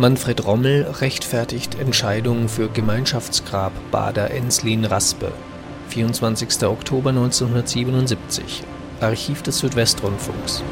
Manfred Rommel rechtfertigt Entscheidung für Gemeinschaftsgrab Bader Enslin-Raspe. 24. Oktober 1977. Archiv des Südwestrundfunks.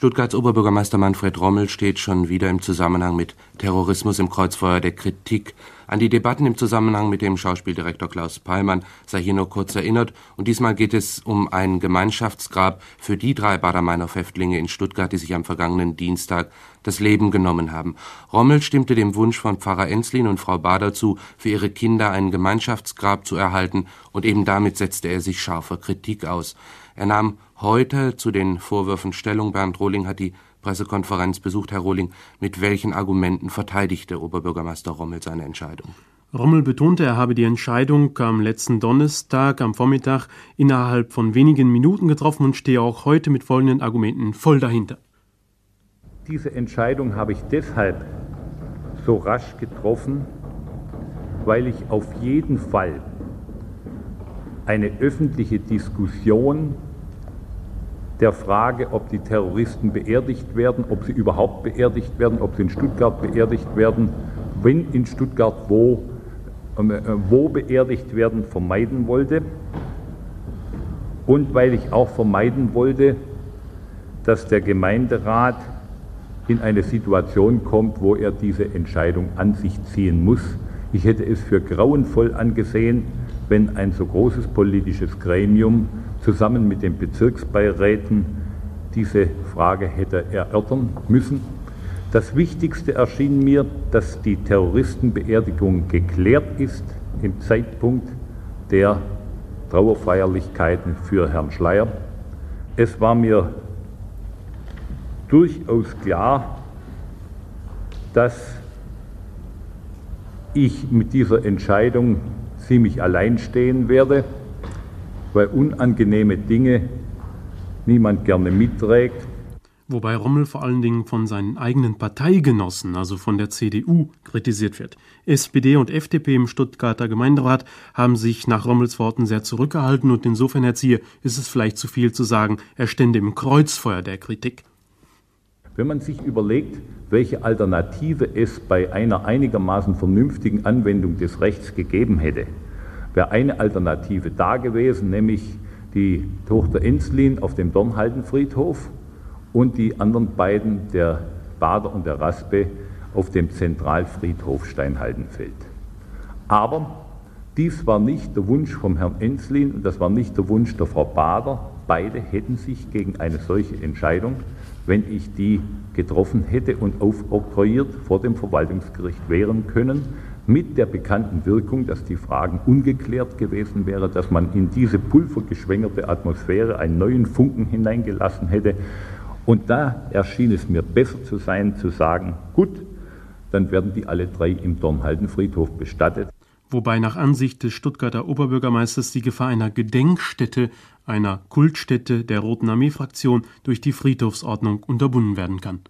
Stuttgarts Oberbürgermeister Manfred Rommel steht schon wieder im Zusammenhang mit Terrorismus im Kreuzfeuer der Kritik. An die Debatten im Zusammenhang mit dem Schauspieldirektor Klaus Peimann sei hier nur kurz erinnert. Und diesmal geht es um ein Gemeinschaftsgrab für die drei Bader-Meinhof-Häftlinge in Stuttgart, die sich am vergangenen Dienstag das Leben genommen haben. Rommel stimmte dem Wunsch von Pfarrer Enslin und Frau Bader zu, für ihre Kinder ein Gemeinschaftsgrab zu erhalten, und eben damit setzte er sich scharfer Kritik aus. Er nahm heute zu den Vorwürfen Stellung. Bernd Rohling hat die Pressekonferenz besucht. Herr Rohling, mit welchen Argumenten verteidigte Oberbürgermeister Rommel seine Entscheidung? Rommel betonte, er habe die Entscheidung am letzten Donnerstag am Vormittag innerhalb von wenigen Minuten getroffen und stehe auch heute mit folgenden Argumenten voll dahinter. Diese Entscheidung habe ich deshalb so rasch getroffen, weil ich auf jeden Fall eine öffentliche Diskussion der Frage, ob die Terroristen beerdigt werden, ob sie überhaupt beerdigt werden, ob sie in Stuttgart beerdigt werden, wenn in Stuttgart wo, äh, wo beerdigt werden, vermeiden wollte. Und weil ich auch vermeiden wollte, dass der Gemeinderat in eine Situation kommt, wo er diese Entscheidung an sich ziehen muss. Ich hätte es für grauenvoll angesehen, wenn ein so großes politisches Gremium zusammen mit den Bezirksbeiräten diese Frage hätte erörtern müssen. Das Wichtigste erschien mir, dass die Terroristenbeerdigung geklärt ist im Zeitpunkt der Trauerfeierlichkeiten für Herrn Schleier. Es war mir durchaus klar, dass ich mit dieser Entscheidung ziemlich allein stehen werde weil unangenehme Dinge niemand gerne mitträgt. Wobei Rommel vor allen Dingen von seinen eigenen Parteigenossen, also von der CDU, kritisiert wird. SPD und FDP im Stuttgarter Gemeinderat haben sich nach Rommels Worten sehr zurückgehalten und insofern, Herr Ziehe, ist es vielleicht zu viel zu sagen, er stände im Kreuzfeuer der Kritik. Wenn man sich überlegt, welche Alternative es bei einer einigermaßen vernünftigen Anwendung des Rechts gegeben hätte, wäre eine Alternative da gewesen, nämlich die Tochter Enslin auf dem Dornhaldenfriedhof und die anderen beiden, der Bader und der Raspe, auf dem Zentralfriedhof Steinhaldenfeld. Aber dies war nicht der Wunsch vom Herrn Enslin und das war nicht der Wunsch der Frau Bader. Beide hätten sich gegen eine solche Entscheidung, wenn ich die getroffen hätte und aufoktroyiert vor dem Verwaltungsgericht wehren können mit der bekannten Wirkung, dass die Fragen ungeklärt gewesen wären, dass man in diese pulvergeschwängerte Atmosphäre einen neuen Funken hineingelassen hätte. Und da erschien es mir besser zu sein, zu sagen, gut, dann werden die alle drei im Dornhaldenfriedhof bestattet. Wobei nach Ansicht des Stuttgarter Oberbürgermeisters die Gefahr einer Gedenkstätte, einer Kultstätte der Roten Armee-Fraktion durch die Friedhofsordnung unterbunden werden kann.